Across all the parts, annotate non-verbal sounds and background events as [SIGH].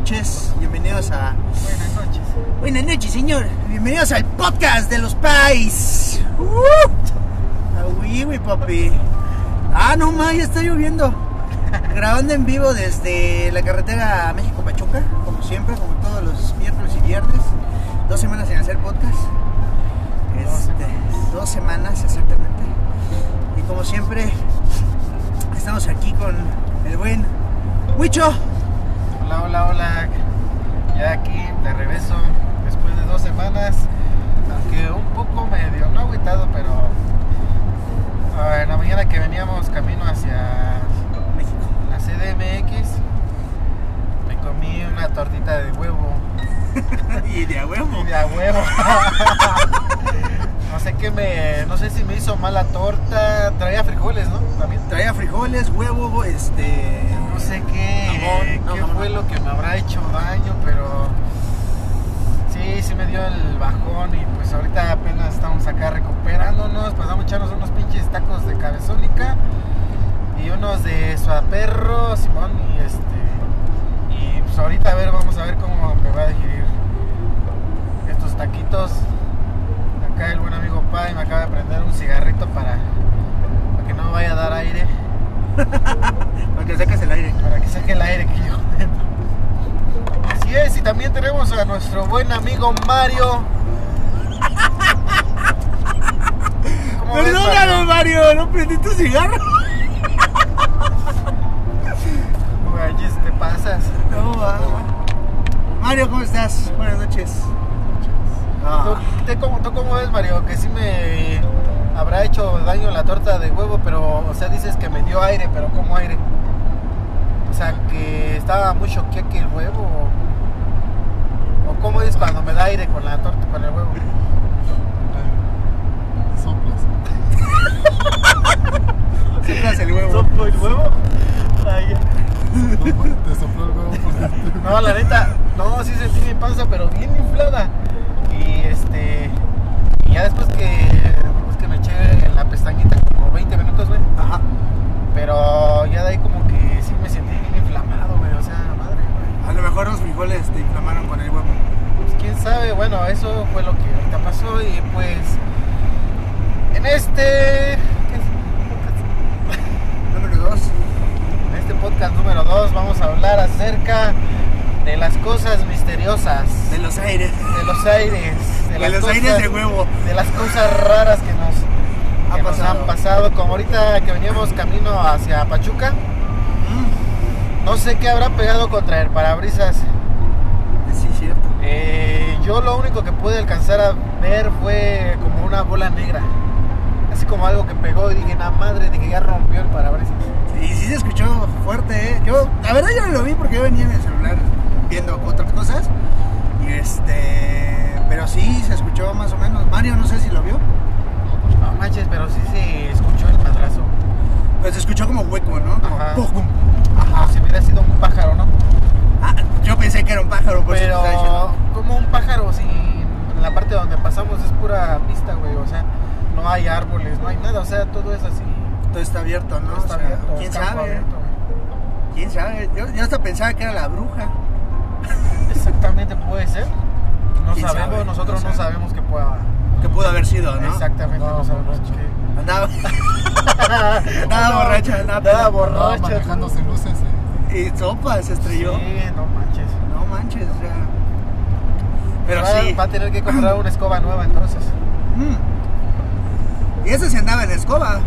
noches, bienvenidos a... Buenas noches. Buenas noches, señor. Bienvenidos al podcast de los pais. ¡Uh! Ah, uy, güey, papi. Ah, no, ma, ya está lloviendo. [LAUGHS] Grabando en vivo desde la carretera México-Pachuca, como siempre, como todos los miércoles y viernes. Dos semanas sin hacer podcast. Este, dos semanas, exactamente. Y como siempre, estamos aquí con el buen Huicho. Hola, hola, hola. Ya aquí de regreso después de dos semanas. Aunque un poco medio, no agüitado, pero en la mañana que veníamos camino hacia México. la CDMX, me comí una tortita de huevo. [LAUGHS] y de a huevo. Y de a huevo. [LAUGHS] no sé qué me. No sé si me hizo mala torta. Traía frijoles, ¿no? También. Traía frijoles, huevo, este. No sé qué, no, qué jamón. fue lo que me habrá hecho daño, pero sí, sí me dio el bajón y pues ahorita apenas estamos acá recuperándonos, pues vamos a echarnos unos pinches tacos de cabezónica y unos de suaperro, Simón, y este, y pues ahorita a ver, vamos a ver cómo me va a digerir estos taquitos. Acá el buen amigo Pai me acaba de prender un cigarrito para, para que no me vaya a dar aire Para que saques el aire. para que saque el aire que yo dentro. Así es, y también tenemos a nuestro buen amigo Mario. ¿Cómo ves, Perdóname, Mario? No prendí tu cigarro. [LAUGHS] Güeyes, te pasas. No. Mario, ¿cómo estás? Buenas noches. Ah, ¿Tú, cómo, tú cómo ves, Mario? Que sí me habrá hecho daño la torta de huevo, pero, o sea, dices que me dio aire, pero ¿cómo aire? O sea, que estaba muy choqueque el huevo. Cómo es cuando me da aire con la torta, con el huevo. soplas el huevo. ¿Soplo el huevo? Ay, ya. Te sopló el huevo por dentro. No, la neta, no, sí sentí mi panza, pero bien inflada. Y este. Y ya después que. Después que me eché en la pestañita como 20 minutos, güey. Ajá. Pero ya de ahí como que sí me sentí bien inflamado, güey. O sea, madre, güey. A lo mejor los frijoles te inflamaron con el huevo. Quién sabe, bueno, eso fue lo que ahorita pasó. Y pues. En este. Número dos. En este podcast número 2 vamos a hablar acerca de las cosas misteriosas. De los aires. de los aires, de, De las los cosas, aires de huevo. de las cosas raras que nos, Ha que nos pasado. han pasado, como ahorita que veníamos camino hacia Pachuca, Mm, no sé qué habrá pegado contra el parabrisas. sí, cierto. Eh, yo lo único que pude alcanzar a ver fue como una bola negra, así como algo que pegó y dije, la madre de que ya rompió el parabrisas. Y sí se escuchó fuerte, ¿eh? Yo, la verdad, yo no lo vi porque yo venía en el celular viendo otras cosas. Y este. Pero sí se escuchó más o menos. Mario, no sé si lo vio. No manches, pero sí se escuchó el madrazo, Pero se escuchó como hueco, ¿no? Como Ajá. pum, pum. Como si hubiera sido un pájaro, ¿no? Ah, yo pensé que era un pájaro, por Pero como un pájaro, si en la parte donde pasamos es pura pista, güey, o sea, no hay árboles, no hay nada, o sea, todo es así. Todo está abierto, ¿no? está O sea, abierto, ¿Quién sabe? abierto. ¿Quién sabe? Yo, yo hasta pensaba que era la bruja. Exactamente puede ser. No ¿Quién sabemos, sabe? nosotros No no, sabe. sabemos que pueda. Que pudo haber sido, ¿no? Exactamente, no, No, sabemos que. Andaba. Nada. Nada peda. Estaba borracho. manejando sin luces. eh. Y sopa, se estrelló. Sí, no manches. No manches, o sea. Pero va, sí. Va a tener que comprar una escoba nueva entonces. Mm. Y eso se andaba en escoba.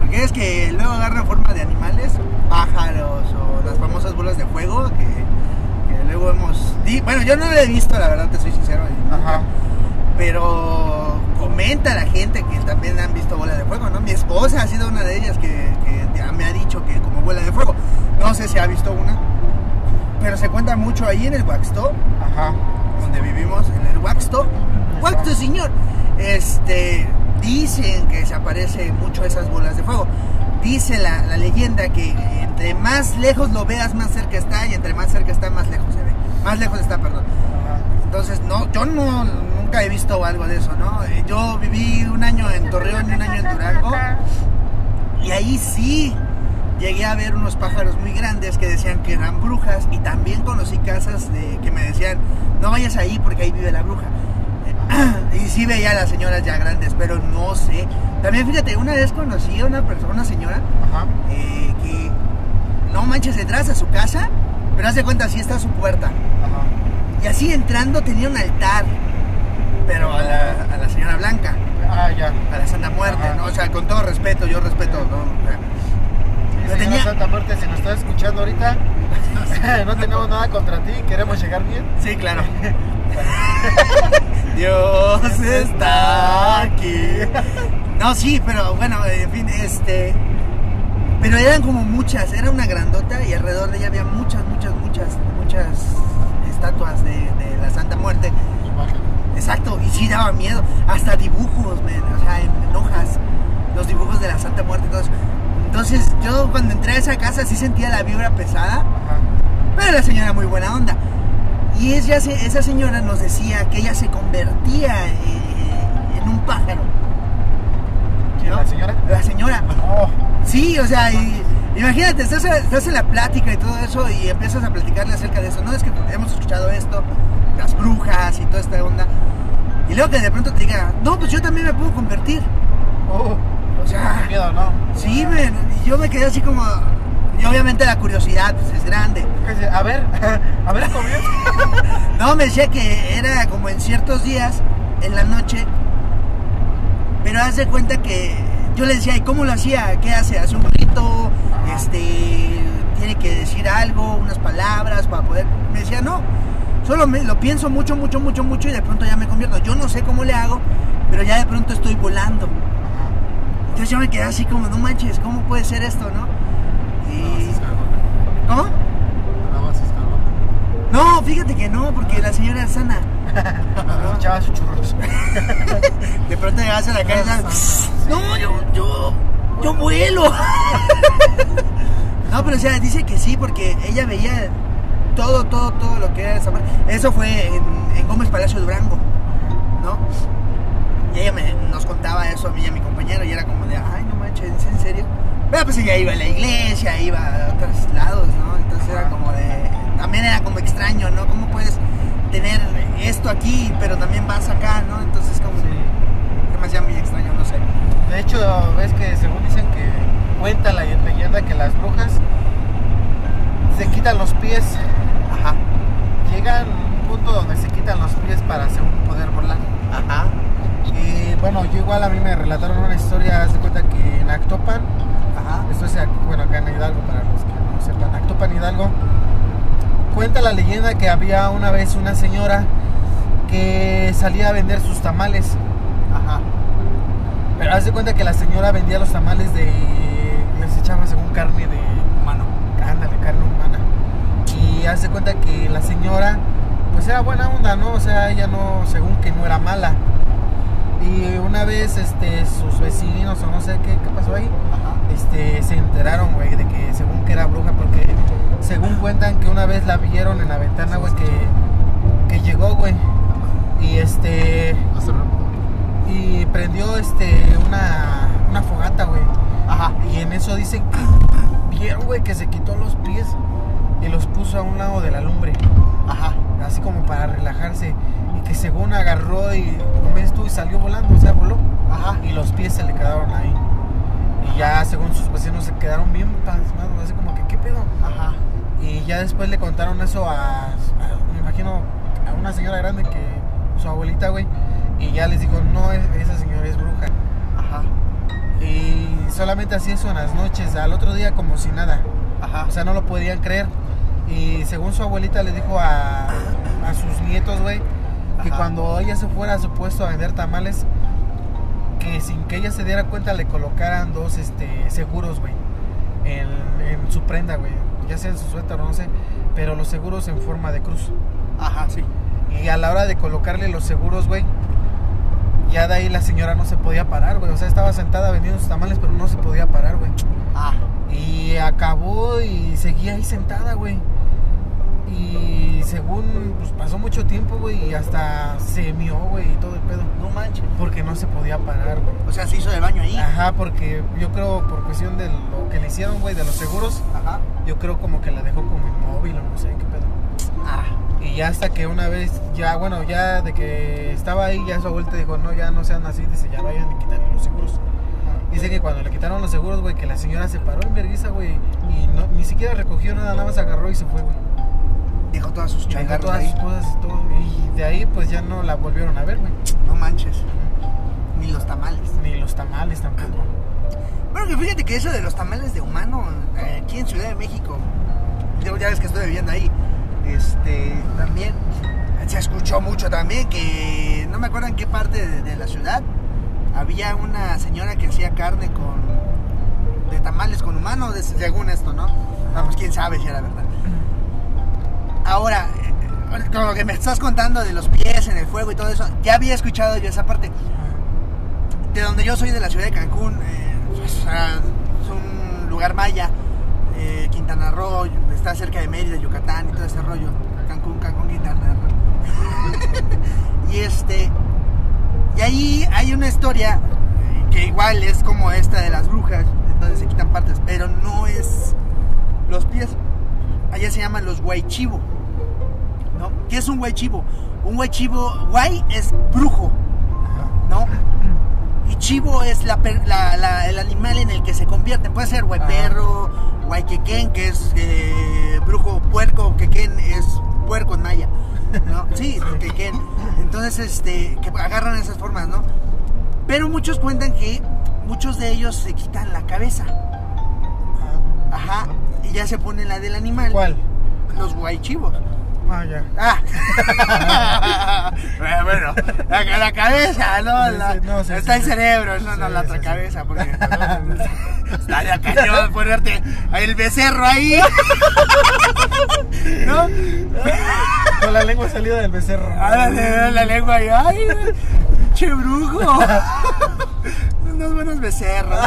Porque es que luego agarran forma de animales, pájaros o las famosas bolas de fuego que, que luego hemos... Bueno, yo no lo he visto, la verdad, te soy sincero. Ajá. Pero comenta la gente que también han visto bola de fuego, ¿no? Mi esposa ha sido una de ellas que, que ya me ha dicho que como bola de fuego. No sé si ha visto una. Pero se cuenta mucho ahí en el Waxto Ajá. donde vivimos, en el Waxto. Waxto, señor. Este, dicen que se aparece mucho esas bolas de fuego. Dice la, la leyenda que entre más lejos lo veas, más cerca está, y entre más cerca está, más lejos se ve. Más lejos está, perdón. Entonces, no, yo no, nunca he visto algo de eso, ¿no? Eh, Yo viví un año en Torreón y un año en Durango. Y ahí sí llegué a ver unos pájaros muy grandes que decían que eran brujas y también conocí casas de, que me decían, no vayas ahí porque ahí vive la bruja. [CLEARS THROAT] y sí veía a las señoras ya grandes, pero no sé. También fíjate, una vez conocí a una persona, una señora, Ajá. eh, que no manches, entras a su casa, pero haz de cuenta, así está su puerta. Ajá. Y así entrando tenía un altar, pero a la, a la señora Blanca, Ah, ya. a la Santa Muerte, Ajá. ¿no? O sea, con todo respeto, yo respeto, ¿no? O sea, Sí, Pero señora tenía- Santa Muerte, si nos estás escuchando ahorita, [LAUGHS] [LAUGHS] no tenemos nada contra ti, queremos llegar bien. Sí, claro. [LAUGHS] Dios está aquí. No, sí, pero bueno, en fin, este. Pero eran como muchas, era una grandota y alrededor de ella había muchas, muchas, muchas, muchas estatuas de, de la Santa Muerte. Exacto, y sí daba miedo. Hasta dibujos, o sea, en, en hojas. Los dibujos de la Santa Muerte y todo eso. Entonces, yo cuando entré a esa casa sí sentía la vibra pesada. Ajá. Pero la señora muy buena onda. Y ella, esa señora nos decía que ella se convertía eh, en un pájaro. ¿Quién, ¿no? la señora? La señora. Oh, Sí, o sea, y- imagínate, estás, estás en la plática y todo eso y empiezas a platicarle acerca de eso. No es que hemos escuchado esto, las brujas y toda esta onda. Y luego que de pronto te diga, no, pues yo también me puedo convertir. oh. O sea, miedo, ¿no? sí, men, yo me quedé así como... Y obviamente la curiosidad pues, es grande. A ver, [LAUGHS] a ver. [LAUGHS] No, me decía que era como en ciertos días, en la noche. Pero haz de cuenta que yo le decía, ¿y cómo lo hacía? ¿Qué hace? ¿Hace un grito? Este, tiene que decir algo, unas palabras para poder. Me decía, no. Solo me, lo pienso mucho, mucho, mucho, mucho y de pronto ya me convierto. Yo no sé cómo le hago, pero ya de pronto estoy volando. Entonces yo me quedé así como, no manches, ¿cómo puede ser esto, no? Y... ¿Cómo? No, fíjate que no, porque la señora es sana. [LAUGHS] Escuchaba sus churros. [LAUGHS] De pronto llegas a la casa y. No, yo, yo, yo vuelo. [LAUGHS] No, pero o sea, dice que sí, porque ella veía todo, todo, todo lo que era esa parte. Eso fue en, en Gómez Palacio Durango, ¿no? Y ella me, nos contaba eso a mí y a mi compañero y era como de, ay, no manches, ¿en serio? Pero pues ella iba a la iglesia, iba a otros lados, ¿no? Entonces era como de, también era como extraño, ¿no? ¿Cómo puedes tener esto aquí, pero también vas acá, ¿no? Entonces como, me hacía muy extraño, no sé. De hecho, ves que según dicen que cuenta la leyenda que las brujas se quitan los pies. Un punto donde se quitan los pies para según poder volar. ajá, Y bueno, yo igual a mí me relataron una historia, haz de cuenta que en Actopan, ajá. esto es bueno, acá en Hidalgo, para los que no sepan, Actopan Hidalgo, cuenta la leyenda que había una vez una señora que salía a vender sus tamales. Ajá. Pero haz de cuenta que la señora vendía los tamales de. les echaba según carne de humano. Ándale, carne humana. Y haz de cuenta que la señora, pues era buena onda, ¿no? O sea, ella no, según que no era mala. Y una vez, este, sus vecinos o no sé qué, qué pasó ahí, este, se enteraron, güey, de que según que era bruja, porque según cuentan que una vez la vieron en la ventana, güey, que, que llegó, güey. Y este Hace y prendió este una, una fogata, güey. Ajá. Y en eso dicen que vieron, güey, que se quitó los pies y los puso a un lado de la lumbre, Ajá. así como para relajarse. Y que según agarró y, ves tú, y salió volando, o sea, voló. Ajá. Y los pies se le quedaron ahí. Y ya, según sus vecinos, se quedaron bien pasmados, así como que, ¿qué pedo? Ajá. Y ya después le contaron eso a, imagino, a una señora grande que, su abuelita, güey. Y ya les dijo, no, es- esa señora es bruja. Ajá. Y solamente hacía eso en las noches, al otro día como si nada. Ajá. O sea, no lo podían creer. Y según su abuelita le dijo a, a sus nietos, güey, que Ajá. cuando ella se fuera a su puesto a vender tamales, que sin que ella se diera cuenta le colocaran dos este, seguros, güey, en, en su prenda, güey. Ya sea en su suéter o no sé, pero los seguros en forma de cruz. Ajá, sí. Y a la hora de colocarle los seguros, güey, ya de ahí la señora no se podía parar, güey. O sea, estaba sentada vendiendo sus tamales, pero no se podía parar, güey. Ah. Y acabó y seguía ahí sentada, güey. Y según pues, pasó mucho tiempo, güey, y hasta se mió, güey, y todo el pedo. No manches. Porque no se podía parar, güey. O sea, se hizo del baño ahí. Ajá, porque yo creo por cuestión de lo que le hicieron, güey, de los seguros, Ajá. yo creo como que la dejó como inmóvil o no sé qué pedo. Ah. Y ya hasta que una vez, ya, bueno, ya de que estaba ahí, ya su abuelita dijo, no, ya no sean así, dice, ya vayan y quitarle los seguros. Dice que cuando le quitaron los seguros, güey, que la señora se paró en vergüenza, güey, y no, ni siquiera recogió nada, nada más agarró y se fue, güey. Dejó todas sus todas ahí. cosas y todo. Y de ahí, pues ya no la volvieron a ver, güey. No manches. Ni los tamales. Ni los tamales tampoco. Bueno, que fíjate que eso de los tamales de humano, eh, aquí en Ciudad de México, yo ya ves que estoy viviendo ahí, este, también se escuchó mucho también que, no me acuerdo en qué parte de, de la ciudad, había una señora que hacía carne con, de tamales con humano, de- según esto, ¿no? Vamos, quién sabe si era verdad. Ahora, eh, con lo que me estás contando de los pies en el fuego y todo eso, ya había escuchado yo esa parte de donde yo soy de la ciudad de Cancún, eh, es un lugar maya, eh, Quintana Roo, está cerca de Mérida, Yucatán y todo ese rollo. Cancún, Cancún, Quintana Roo. [LAUGHS] y este, y ahí hay una historia que igual es como esta de las brujas, entonces se quitan partes, pero no es los pies. Allá se llaman los guaychivo. ¿No? ¿Qué es un guaychivo? Un guaychivo, guay es brujo, ¿no? Y chivo es la, per- la- la- el animal en el que se convierten. Puede ser guay perro, guay quequén, que es eh, brujo, puerco, quequén es puerco en maya. ¿no? [LAUGHS] Sí, quequén. Entonces, este, que agarran esas formas, ¿no? Pero muchos cuentan que muchos de ellos se quitan la cabeza. Ajá. Y ya se pone la del animal. ¿Cuál? Los guaychivos. Ah, ya. Ah. bueno, [LAUGHS] bueno, la, la cabeza, ¿no? La- no, sí, está sí, el sí. cerebro, no, no la otra cabeza, porque [LAUGHS] estaría cañón [LAUGHS] ponerte el becerro ahí. ¿No? Con la lengua salida del becerro. Ándale, la lengua ahí, ay, che brujo. Unos buenos becerros.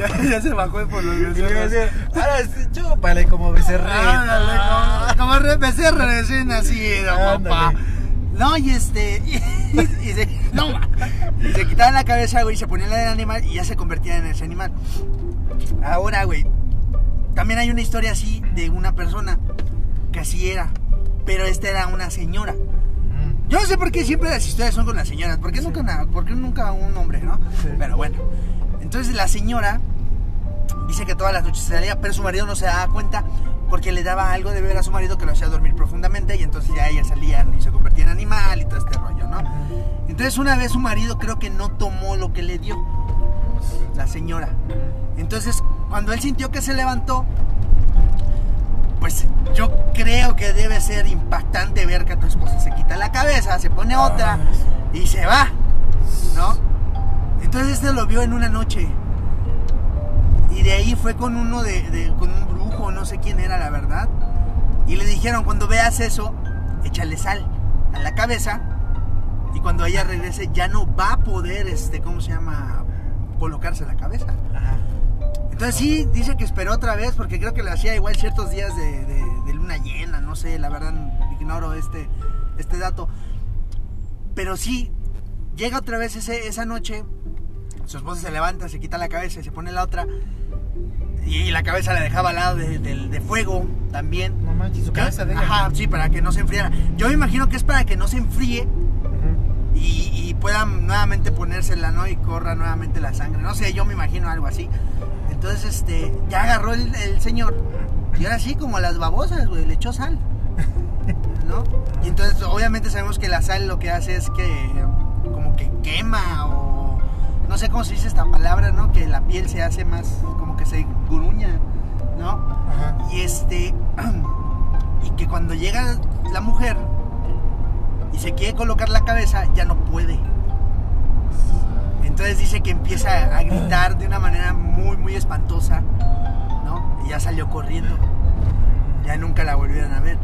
Ya, ya se bajó por los becerros. ahora sí, chúpale como. Ándale, como, como becerro recién nacido, papá. No, y este. Y, y se, no. Y se quitaban la cabeza, güey, y se ponían la del animal y ya se convertían en ese animal. Ahora, güey, también hay una historia así de una persona que así era, pero esta era una señora. Mm. Yo no sé por qué siempre las historias son con las señoras, ¿por qué nunca, una- por qué nunca un hombre, no? Sí. Pero bueno, entonces la señora dice que todas las noches salía, pero su marido no se daba cuenta porque le daba algo de beber a su marido que lo hacía dormir profundamente y entonces ya ella salía y se convertía en animal y todo este rollo, ¿no? Entonces una vez su marido creo que no tomó lo que le dio la señora. Entonces cuando él sintió que se levantó, pues yo creo que debe ser impactante ver que tu esposa se quita la cabeza, se pone otra y se va, ¿no? Entonces este lo vio en una noche. Y de ahí fue con uno de, de- con un brujo, no sé quién era la verdad. Y le dijeron, cuando veas eso, échale sal a la cabeza. Y cuando ella regrese ya no va a poder, este, ¿cómo se llama? Colocarse la cabeza. Ajá. Entonces sí, dice que esperó otra vez porque creo que le hacía igual ciertos días de, de- de luna llena, no sé, la verdad ignoro este, este dato. Pero sí, llega otra vez ese, esa noche, su esposa se levanta, se quita la cabeza y se pone la otra. Y la cabeza la dejaba al lado de, del- de fuego también. No manches, su cabeza de ella. Ajá, sí, para que no se enfriara. Yo me imagino que es para que no se enfríe y, y puedan nuevamente ponérsela, ¿no? Y corra nuevamente la sangre. No sé, yo me imagino algo así. Entonces, este, ya agarró el, el señor. Y ahora sí, como a las babosas, güey, le echó sal. [LAUGHS] ¿No? Y entonces, obviamente sabemos que la sal lo que hace es que, como que quema o. No sé cómo se dice esta palabra, ¿no? Que la piel se hace más, como que se gruña, ¿no? Ajá. Y este. [CLEARS THROAT] Y que cuando llega la mujer y se quiere colocar la cabeza, ya no puede. Entonces dice que empieza a gritar de una manera muy, muy espantosa, ¿no? Y ya salió corriendo. Ya nunca la volvieron a ver.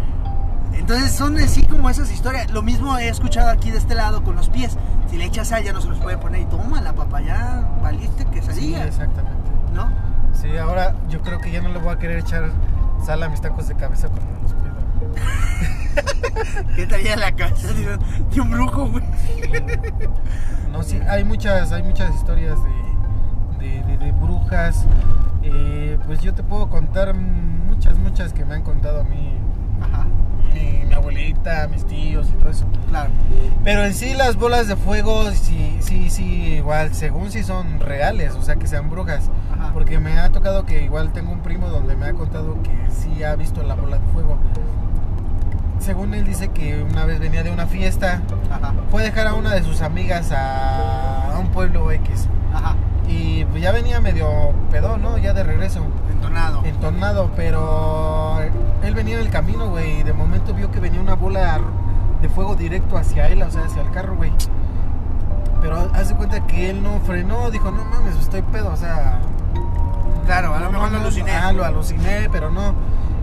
Entonces son así como esas historias. Lo mismo he escuchado aquí de este lado con los pies. Si le echas sal ya no se los puede poner y toma la papá, ya valiste que Sí, salía, exactamente. ¿no? Sí, ahora yo creo que ya no le voy a querer echar sala mis tacos de cabeza cuando los pido. [LAUGHS] ¿Qué traía en la cabeza de un, de un brujo, güey? No, sí, hay muchas, hay muchas historias de, de, de- de brujas. Eh, pues yo te puedo contar muchas, muchas que me han contado a mí, Ajá, mi, mi abuelita, mis tíos y todo eso. claro. Pero en sí las bolas de fuego, sí, sí, sí, igual, según si son reales, o sea que sean brujas. Ajá. Porque me ha tocado que igual tengo un primo donde me ha contado que sí ha visto la bola de fuego. Según él dice que una vez venía de una fiesta, Ajá, fue a dejar a una de sus amigas a, a un pueblo X. ajá. Y pues ya venía medio pedo, ¿no? Ya de regreso, Entonado. entornado, pero él venía en el camino, güey, y de momento vio que venía una bola de fuego directo hacia él, o sea, hacia el carro, güey. Pero hace cuenta que él no frenó, dijo, no mames, estoy pedo, o sea... Claro, a lo mejor lo aluciné. Ah, lo aluciné, pero no.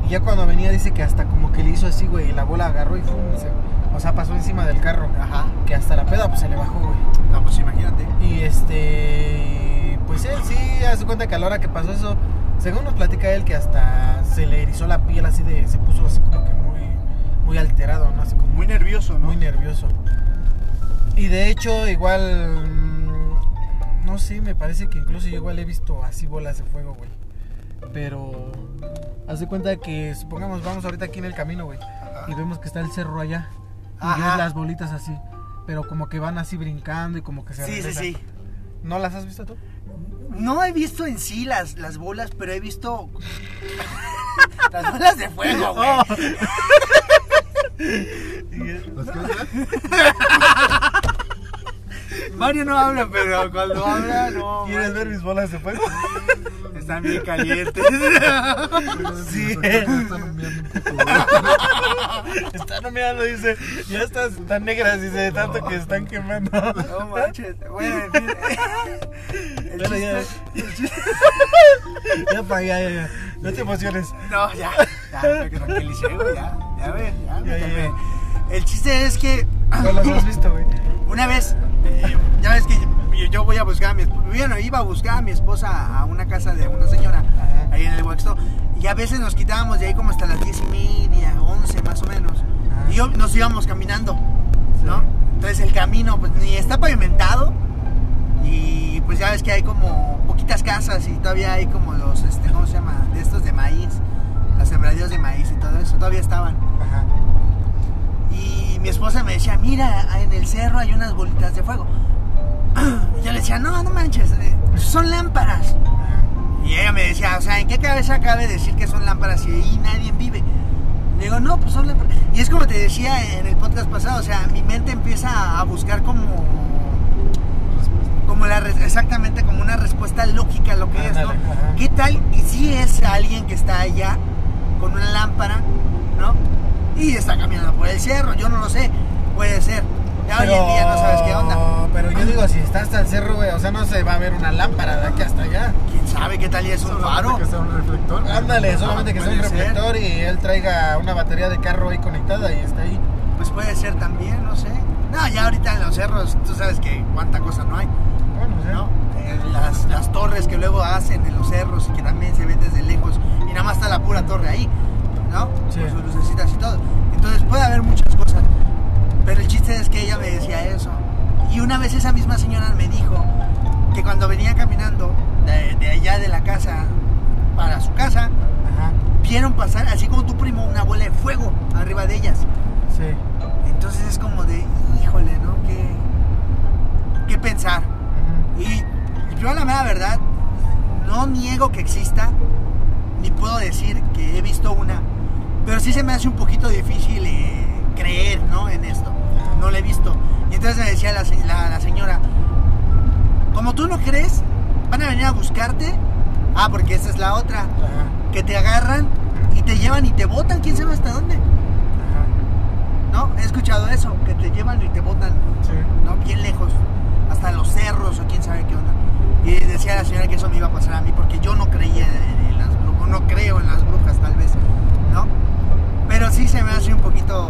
Y ya cuando venía dice que hasta como que le hizo así, güey, y la bola agarró y fue, o sea, pasó encima del carro. Ajá. Que hasta la peda pues se le bajó, güey. No, pues imagínate. Y este, pues él sí, hace cuenta que a la hora que pasó eso, según nos platica él que hasta se le erizó la piel así de, se puso así como que muy, muy alterado, ¿no? Así como Muy nervioso, ¿no? muy nervioso. Y de hecho, igual, mm, no sé, me parece que incluso yo igual he visto así bolas de fuego, güey. Pero, haz de cuenta que, supongamos, vamos ahorita aquí en el camino, güey. Y vemos que está el cerro allá. Y Ajá. ves las bolitas así. Pero como que van así brincando y como que se Sí, sí, sí. ¿No las has visto tú? No he visto en sí las, las bolas, pero he visto [LAUGHS] las bolas de fuego, güey. Oh. Mario no habla, pero cuando habla, no. ¿Quieres ver mis bolas de fuego? [LAUGHS] Están bien calientes. [LAUGHS] Sí. Están humeando. Están humeando, dice. Ya estás tan negras, dice, de tanto que están quemando. No manches. Bueno, en fin. El Bueno, ya. Ya, pa, ya. No te emociones. No, ya. Ya, me tranquilicé, güey. Ya, ya ve, ya, me calmé. El chiste es que No las has visto, güey. una vez, eh, ya ves que yo, voy a buscar a mi esposa. Bueno, iba a buscar a mi esposa a una casa de una señora Ajá. ahí en el Huexto. Y a veces nos quitábamos de ahí como hasta las diez y media, once más o menos. Ajá. Y yo- nos íbamos caminando, ¿no? Entonces el camino pues ni está pavimentado y pues ya ves que hay como poquitas casas y todavía hay como los, este, ¿cómo se llama? De estos de maíz, los sembradíos de maíz y todo eso, todavía estaban. Ajá. Y mi esposa me decía, mira, en el cerro hay unas bolitas de fuego. Y [CLEARS THROAT] yo le decía, no, no manches, eh, son lámparas. Y ella me decía, o sea, ¿en qué cabeza cabe decir que son lámparas si ahí nadie vive? Le digo, no, pues son lámparas. Y es como te decía en el podcast pasado, o sea, mi mente empieza a buscar como, como la, exactamente como una respuesta lógica a lo que es, ¿no? ¿Qué tal? Y si es alguien que está allá con una lámpara, ¿no? Y está caminando por el cerro, yo no lo sé, puede ser. Ya hoy en día no sabes qué onda. Pero yo digo, si está hasta el cerro, güey, o sea, no se va a ver una lámpara de aquí hasta allá. ¿Quién sabe qué tal y es un faro? que sea un reflector. Ándale, solamente que sea un reflector y él traiga una batería de carro ahí conectada y está ahí. Pues puede ser también, no sé. No, ya ahorita en los cerros, tú sabes que cuánta cosa no hay, Bueno, sea, ¿no? Eh, las, las torres que luego hacen en los cerros y que también se ven desde lejos y nada más está la pura torre ahí, ¿no? Sí. Con sus lucecitas y todo. Entonces puede haber muchas cosas. Pero el chiste es que ella me decía eso. Y una vez esa misma señora me dijo que cuando venía caminando de, de allá de la casa para su casa, Ajá, vieron pasar, así como tu primo, una bola de fuego arriba de ellas. sí. Entonces es como de, híjole, ¿no? ¿Qué, qué pensar? Y yo la mera verdad, no niego que exista, ni puedo decir que he visto una, pero sí se me hace un poquito difícil eh, creer, ¿no? En esto. No lo he visto. Y entonces me decía la, la- la señora, como tú no crees, van a venir a buscarte. Ah, porque esa es la otra, Ajá, que te agarran y te llevan y te botan, quién sabe hasta dónde. ajá, ¿No? He escuchado eso, que te llevan y te botan sí. ¿no? Bien lejos, hasta los cerros o quién sabe qué onda. Y decía la señora que eso me iba a pasar a mí porque yo no creía en, en las brujas, no creo en las brujas tal vez, ¿no? Pero sí se me hace un poquito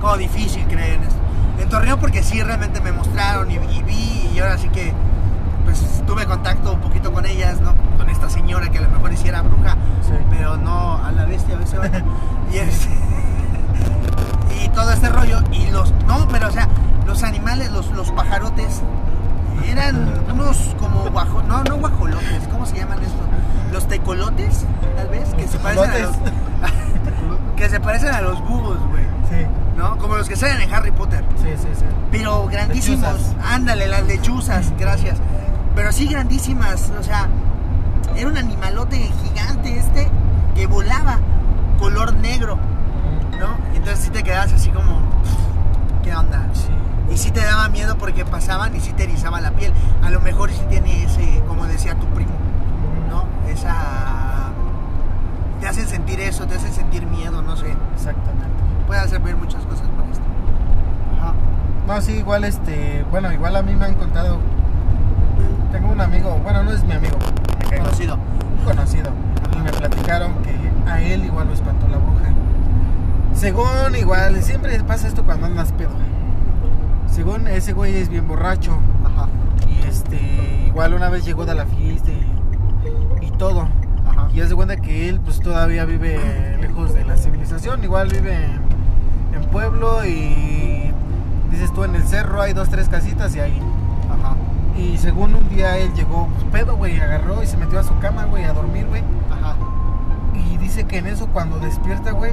como difícil creer en esto. En Torreón porque sí realmente me mostraron y, y vi y ahora sí que pues tuve contacto un poquito con ellas, ¿no? Con esta señora que a lo mejor hiciera bruja, Sí. pero no a la bestia, ese vato. [LAUGHS] y este, [LAUGHS] y todo este rollo y los no, pero o sea, los animales, los, los pajarotes eran unos como guajo, no, no guajolotes, ¿cómo se llaman estos? Los tecolotes, tal vez, que se parecen a los [LAUGHS] que se parecen a los búhos, güey, Sí, ¿no? Como los que salen en Harry Potter. sí, sí, sí. Pero grandísimos. Lechuzas. Ándale, las lechuzas, gracias. Pero sí grandísimas. O sea, era un animalote gigante este que volaba color negro, ¿no? Entonces sí te quedabas así como, ¿qué onda? Sí. Y sí te daba miedo porque pasaban y sí te erizaba la piel. A lo mejor sí tiene ese, como decía tu primo, ¿no? Esa... Te hacen sentir eso, te hacen sentir miedo, no sé. Exactamente. Puede hacer ver muchas cosas por esto. Ajá. No, sí, igual este, bueno, igual a mí me han contado. Tengo un amigo, bueno, no es mi amigo, me Conocido. conocido. Y me platicaron que a él igual lo espantó la bruja. Según igual, siempre pasa esto cuando andas pedo. Según ese güey es bien borracho. Ajá. Y este, igual una vez llegó de la fiesta y, y todo. Ajá. Y haz de cuenta que él pues todavía vive lejos de la civilización, igual vive en, en pueblo y dices tú en el cerro hay dos, tres casitas y ahí. Ajá. Y según un día él llegó pues, pedo, güey, agarró y se metió a su cama, güey, a dormir, güey. Ajá. Y dice que en eso cuando despierta, güey,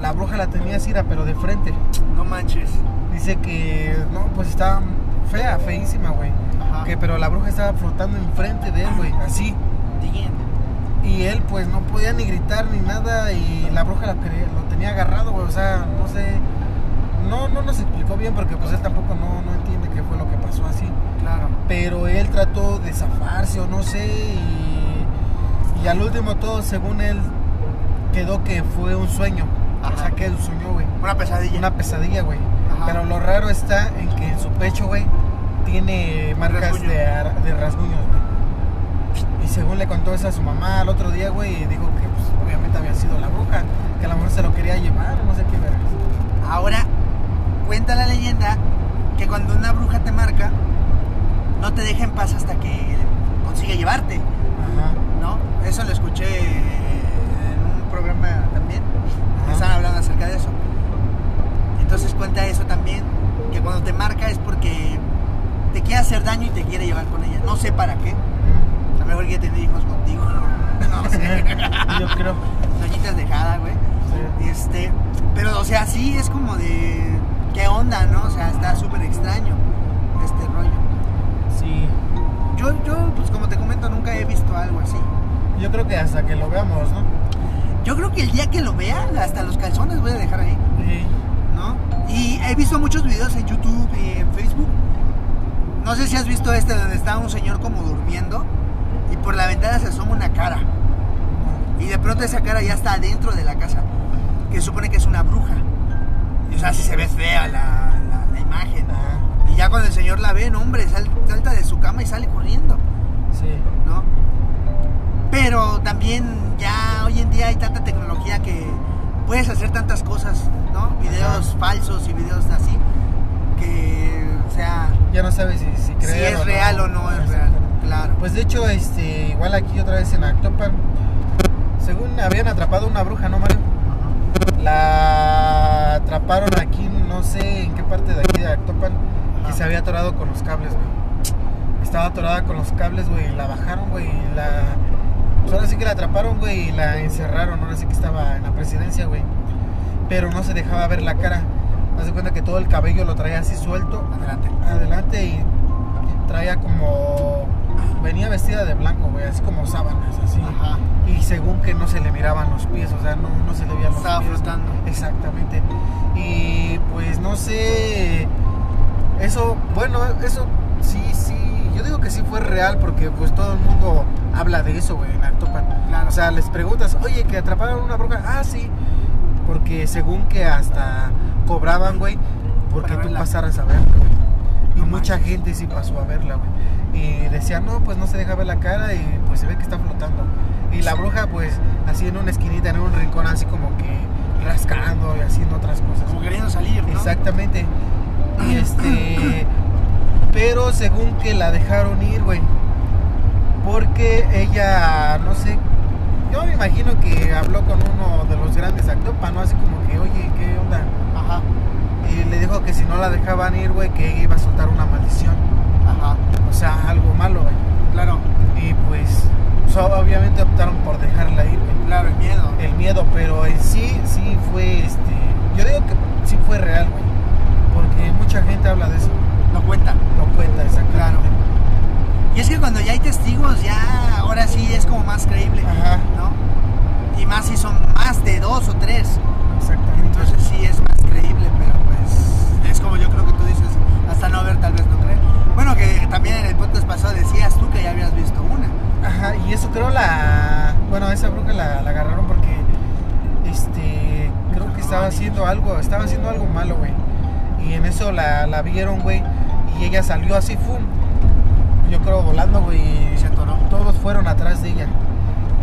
la bruja la tenía así, pero de frente. No manches. Dice que, no, pues estaba fea, feísima, güey. Ajá. Que, pero la bruja estaba flotando enfrente de él, güey, así. Y él pues no podía ni gritar ni nada y la bruja la lo tenía agarrado, güey. O sea, no sé. No, no nos explicó bien porque pues él tampoco no, no entiende qué fue lo que pasó así. Claro. Pero él trató de zafarse o no sé y, y al último todo, según él, quedó que fue un sueño. O Ajá. sea, que él soñó, güey. Una pesadilla. Una pesadilla, güey. Pero lo raro está en que en su pecho, güey, tiene marcas Rasguño. de, ar- de rasguños, güey. Y según le contó eso a su mamá al otro día, güey, dijo que había sido la bruja, que a lo mejor se lo quería llevar, no sé qué vergas. Ahora, cuenta la leyenda que cuando una bruja te marca, no te deja en paz hasta que consigue llevarte, Ajá. ¿no? Eso lo escuché en un programa también. Ajá. Estaban hablando acerca de eso. Entonces cuenta eso también, que cuando te marca es porque te quiere hacer daño y te quiere llevar con ella. No sé para qué. A lo mejor quiere tener hijos contigo. [LAUGHS] No sé. [LAUGHS] Yo creo. Doñitas dejada, güey. Sí. Este, pero o sea, sí es como de qué onda, ¿no? O sea, está súper extraño este rollo. Sí. Yo, yo, pues como te comento, nunca he visto algo así. Yo creo que hasta que lo veamos, ¿no? Yo creo que el día que lo vea, hasta los calzones voy a dejar ahí, Sí. ¿no? Y he visto muchos videos en YouTube y en Facebook. No sé si has visto este donde está un señor como durmiendo y por la ventana se asoma una cara. Y de pronto esa cara ya está adentro de la casa, que supone que es una bruja. Y, o sea, si se ve fea la, la- la imagen. Y ya cuando el señor la ve, no, hombre, sal- salta de su cama y sale corriendo, Sí. ¿no? Pero también ya hoy en día hay tanta tecnología que puedes hacer tantas cosas, ¿no? Videos Ajá. falsos y videos así, que, o sea, Ya no sabes si, si si es o real o no es real, claro. Pues de hecho, este, igual aquí otra vez en Actopan, según habían atrapado una bruja, ¿no, Mario? La atraparon aquí, no sé en qué parte de aquí de Actopan, que Ajá. se había atorado con los cables, güey. Estaba atorada con los cables, güey, y la bajaron, güey, y la... Pues ahora sí que la atraparon, güey, y la encerraron, ahora sí que estaba en la presidencia, güey. Pero no se dejaba ver la cara. Haz de cuenta que todo el cabello lo traía así suelto, Adelante. adelante y traía como venía vestida de blanco, güey, así como sábanas, así. Ajá. Y según que no se le miraban los pies, o sea, no, no se le veían los Estaba pies. flotando. Exactamente. Y pues no sé, eso, bueno, eso sí, sí, yo digo que sí fue real porque pues todo el mundo habla de eso, güey, en Actopan. Claro. O sea, les preguntas, oye, que atraparon una bruja, ah, sí, porque según que hasta cobraban, güey, porque Para tú verla. pasaras a verla, güey. Y No mucha manches. gente sí pasó a verla, güey. Y decían, no, pues no se deja ver la cara y pues se ve que está flotando. Y la bruja, pues, así en una esquinita, en un rincón, así como que rascando y haciendo otras cosas. Como queriendo salir, ¿no? Exactamente. Y este. [CLEARS THROAT] Pero según que la dejaron ir, güey. Porque ella, no sé yo me imagino que habló con uno de los grandes Actopa, ¿no? Así como que, oye, ¿qué onda? Ajá, Y le dijo que si no la dejaban ir, güey, que iba a soltar una maldición. ajá, O sea, algo malo, güey. claro, Y pues, so- obviamente optaron por dejarla ir, claro, el miedo. El miedo, pero en sí, sí fue, este... Yo digo que sí fue real, güey. Porque mucha gente habla de eso. No cuenta. No cuenta, exactamente. Claro. Y es que cuando ya hay testigos, ya ahora sí es como más creíble, Ajá, ¿no? Y más si son más de dos o tres. exactamente. Entonces sí es más creíble, pero pues es como yo creo que tú dices, hasta no ver tal vez no creer. Bueno, que también en el podcast pasado decías tú que ya habías visto una. Ajá, y eso creo la. Bueno, esa bruja la, la agarraron porque. Este. Creo que estaba haciendo algo. Estaba haciendo algo malo, güey. Y en eso la, la vieron, güey. Y ella salió así, ¡fum! Yo creo volando, güey. Y se atoró. Todos fueron atrás de ella.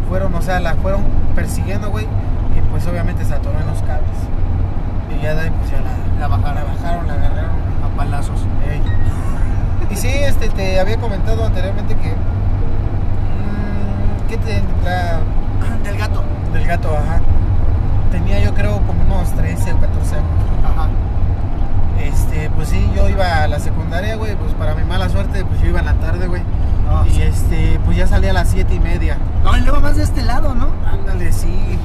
Fueron, o sea, la fueron persiguiendo, güey. Y pues obviamente se atoró en los cables. Y ya de ahí, pues ya la, La bajaron. la bajaron, la agarraron. A palazos. Ey. Y sí, este, te había comentado anteriormente que. Mm, ¿Qué te. La, [CLEARS THROAT] Del gato. del gato, ajá. Tenía yo creo como unos 13 o 14 años. Ajá. Este, pues sí, yo iba a la secundaria, güey. Pues para mi mala suerte, pues yo iba en la tarde, güey. Ah, y sí. este, pues ya salía a las 7 y media. No, y luego más de este lado, ¿no? Ándale, sí.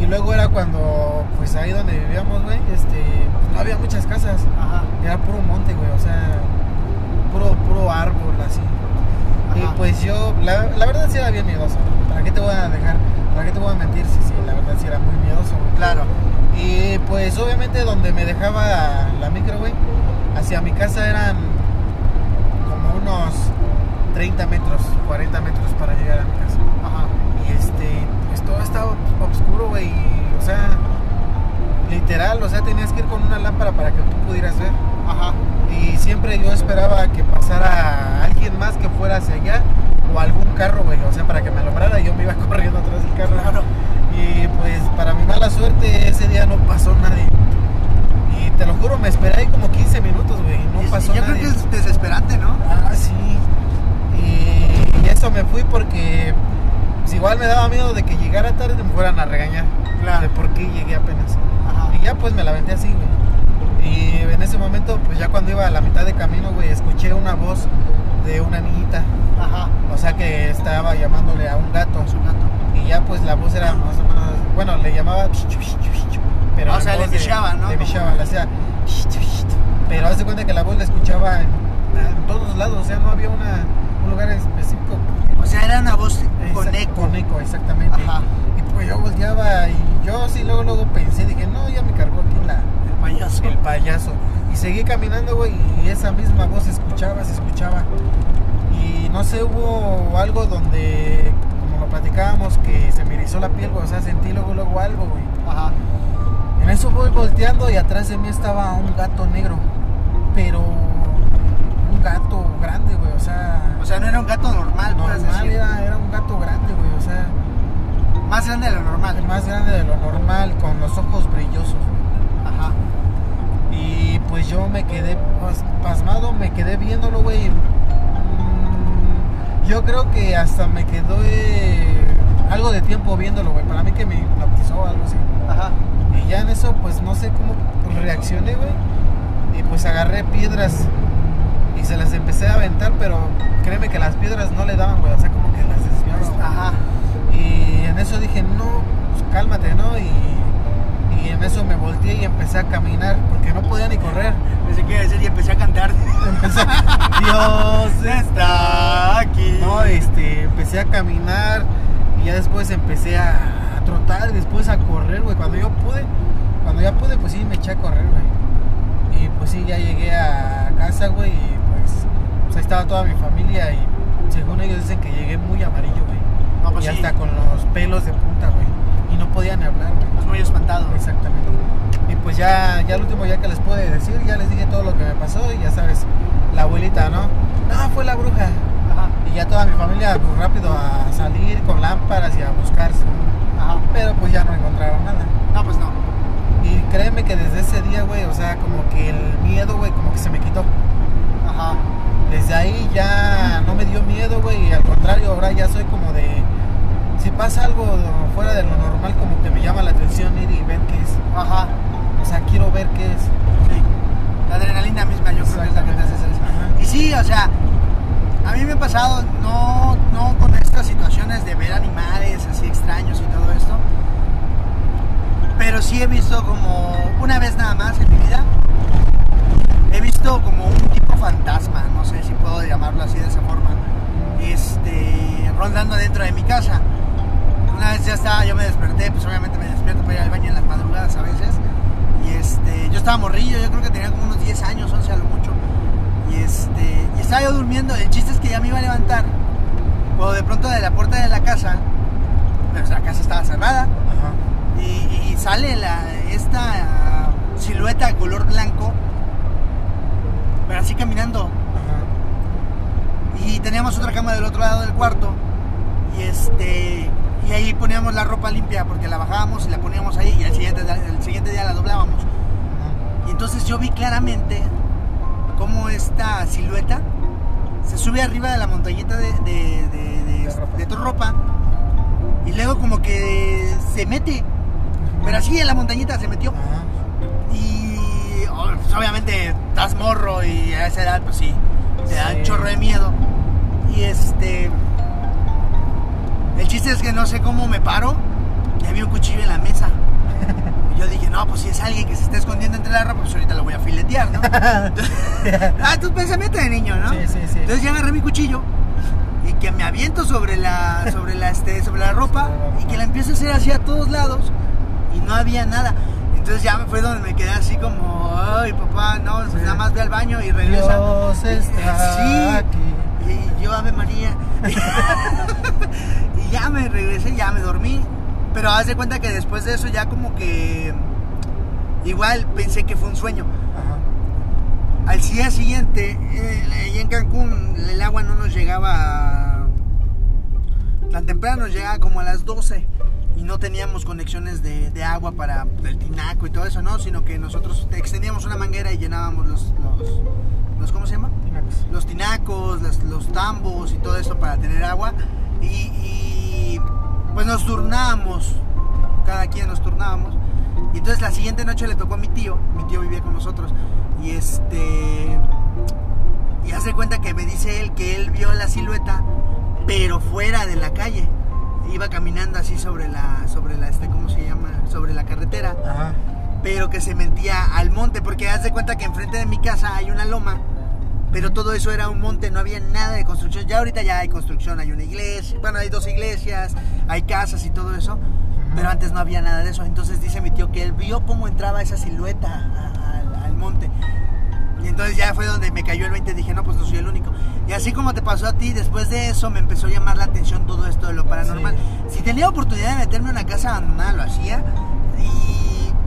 Y luego era cuando, pues ahí donde vivíamos, güey, este, no había muchas casas. Ajá. Era puro monte, güey, o sea, puro, puro árbol, así. Y pues yo, la, la verdad sí era bien miedoso. ¿Para qué te voy a dejar? ¿Para qué te voy a mentir? Sí, sí, la verdad sí era muy miedoso, güey. Claro. Y pues obviamente donde me dejaba la micro, güey, hacia mi casa eran como unos 30 metros, 40 metros para llegar a mi casa. Ajá. Y este, pues todo estaba oscuro, güey. O sea, literal, o sea, tenías que ir con una lámpara para que tú pudieras ver. Ajá. Y siempre yo esperaba que pasara alguien más que fuera hacia allá o algún carro, güey. O sea, para que me alumbrara, yo me iba [LAUGHS] corriendo atrás del carro. Claro. Y pues, para mi mala suerte, ese día no pasó nadie. Y te lo juro, me esperé ahí como 15 minutos, güey. No pasó yo nadie. creo que es desesperante, ¿no? Ah, sí. Y, y eso me fui porque pues, igual me daba miedo de que llegara tarde y me fueran a regañar. Claro. De por qué llegué apenas. Ajá. Y ya pues me la aventé así, güey. Y en ese momento, pues ya cuando iba a la mitad de camino, güey, escuché una voz de una niñita. Ajá. O sea que estaba llamándole a un gato. Su gato. Y ya pues la voz era más o menos, bueno, le llamaba pero O sea, le bichaba, ¿no? Le bichaba, le hacía pero haz de cuenta que la voz la escuchaba en, en todos lados, o sea, no había una, un lugar específico. O sea, era una voz con eco. Con eco, exactamente. Ajá. Y pues yo volteaba y yo así luego luego pensé, dije, no, ya me cargó aquí la, payaso. el payaso. Y seguí caminando, güey, y esa misma voz se escuchaba, se escuchaba. Y no sé, hubo algo donde, como lo platicábamos, que se me erizó la piel, güey, o sea, sentí luego, luego algo, güey. Ajá. En eso voy volteando y atrás de mí estaba un gato negro, pero un gato grande, güey, o sea, O sea, no era un gato normal, normal, era, era un gato grande, güey, o sea, Más grande de lo normal. más grande de lo normal, con los ojos brillosos, güey. Ajá. Y pues yo me quedé pas- pasmado, me quedé viéndolo, güey. mm, Yo creo que hasta me quedó eh, algo de tiempo viéndolo, güey. Para mí que me hipnotizó algo así. Ajá. Y ya en eso, pues no sé cómo reaccioné, güey. Y pues agarré piedras y se las empecé a aventar, pero créeme que las piedras no le daban, güey. O sea, como que las desviaba. güey. Ajá. Y en eso dije, no, pues cálmate, ¿no? Y, y en eso me volteé y empecé a caminar porque no podía ni correr. Pensé que iba a decir y empecé a cantar. Empecé a- [LAUGHS] Dios está aquí. No, este, empecé a caminar y ya después empecé a, a trotar y después a correr, güey. Cuando yo pude, cuando ya pude, pues sí, me eché a correr, güey. Y pues sí, ya llegué a casa, güey, y pues, pues ahí estaba toda mi familia y según ellos dicen que llegué muy amarillo, güey. No, pues y sí. hasta con los pelos de punta, güey. No podía ni hablar. Pues muy espantado. Exactamente. Y pues ya, ya el último ya que les pude decir, ya les dije todo lo que me pasó y ya sabes, la abuelita, ¿no? No, fue la bruja. Ajá. Y ya toda mi familia pues, rápido a salir con lámparas y a buscarse. Ajá. Pero pues ya no encontraron nada. No, pues no. Y créeme que desde ese día, güey, o sea, como que el miedo, güey, como que se me quitó. Ajá. Desde ahí ya no me dio miedo, güey, y al contrario, ahora ya soy como de, si pasa algo fuera de lo normal, como que me llama la atención ir y ver qué es. Ajá. O sea, quiero ver qué es. Sí. La adrenalina misma yo creo que es la que te hace hacer eso. Ajá. Y sí, o sea, a mí me ha pasado, no, no con estas situaciones de ver animales así extraños y todo esto, pero sí he visto como una vez nada más en mi vida, he visto como un tipo fantasma, no sé si puedo llamarlo así de esa forma, este, rondando dentro de mi casa. Una vez ya estaba, yo me desperté, pues obviamente me despierto para ir al baño en las madrugadas a veces. Y este, yo estaba morrillo, yo creo que tenía como unos 10 años, 11 a lo mucho. Y este, y estaba yo durmiendo, el chiste es que ya me iba a levantar. Cuando de pronto de la puerta de la casa, pues la casa estaba cerrada, Ajá. y, y sale la, esta silueta color blanco, pero así caminando. Ajá. Y teníamos otra cama del otro lado del cuarto. Y este y ahí poníamos la ropa limpia porque la bajábamos y la poníamos ahí y al siguiente, el siguiente día la doblábamos. Y entonces yo vi claramente cómo esta silueta se sube arriba de la montañita de, tu ropa y luego como que se mete. Pero así en la montañita se metió. Y oh, pues, obviamente estás morro y a esa edad pues sí, te da un chorro de miedo. Y este... El chiste es que no sé cómo me paro y había un cuchillo en la mesa. Y yo dije, no, pues si es alguien que se está escondiendo entre la ropa, pues ahorita lo voy a filetear, ¿no? [LAUGHS] ah, tu pensamiento de niño, ¿no? Sí, sí, sí. Entonces ya agarré mi cuchillo y que me aviento sobre la, sobre la, este, sobre la ropa y que la empiezo a hacer así a todos lados y no había nada. Entonces ya fue donde me quedé así como, ay papá, no, pues nada más ve al baño y regresa. Dios está Sí. aquí. Y yo, Ave María. [LAUGHS] ya me regresé, ya me dormí. Pero haz de cuenta que después de eso ya como que igual pensé que fue un sueño. Ajá. Al día siguiente, ahí en Cancún, el agua no nos llegaba tan temprano, nos llegaba como a las 12 y no teníamos conexiones de, de agua para el tinaco y todo eso, ¿no? Sino que nosotros extendíamos una manguera y llenábamos los, los, los ¿cómo se llama? Tinacos. los tinacos, las- los tambos y todo eso para tener agua. Y, y, pues nos turnábamos, cada quien nos turnábamos. Y entonces la siguiente noche le tocó a mi tío, mi tío vivía con nosotros. Y este. Y hace cuenta que me dice él que él vio la silueta, pero fuera de la calle. Iba caminando así sobre la, sobre la, este, ¿cómo se llama? Sobre la carretera Ajá. pero que se metía al monte, porque haz de cuenta que enfrente de mi casa hay una loma, pero todo eso era un monte, no había nada de construcción. Ya ahorita ya hay construcción, hay una iglesia, bueno, hay dos iglesias, hay casas y todo eso, pero antes no había nada de eso. Entonces dice mi tío que él vio cómo entraba esa silueta a- al, al monte. Y entonces ya fue donde me cayó el 20 y dije, no, pues no soy el único. Y así como te pasó a ti, después de eso me empezó a llamar la atención todo esto de lo paranormal. Si tenía oportunidad de meterme en una casa abandonada, lo hacía.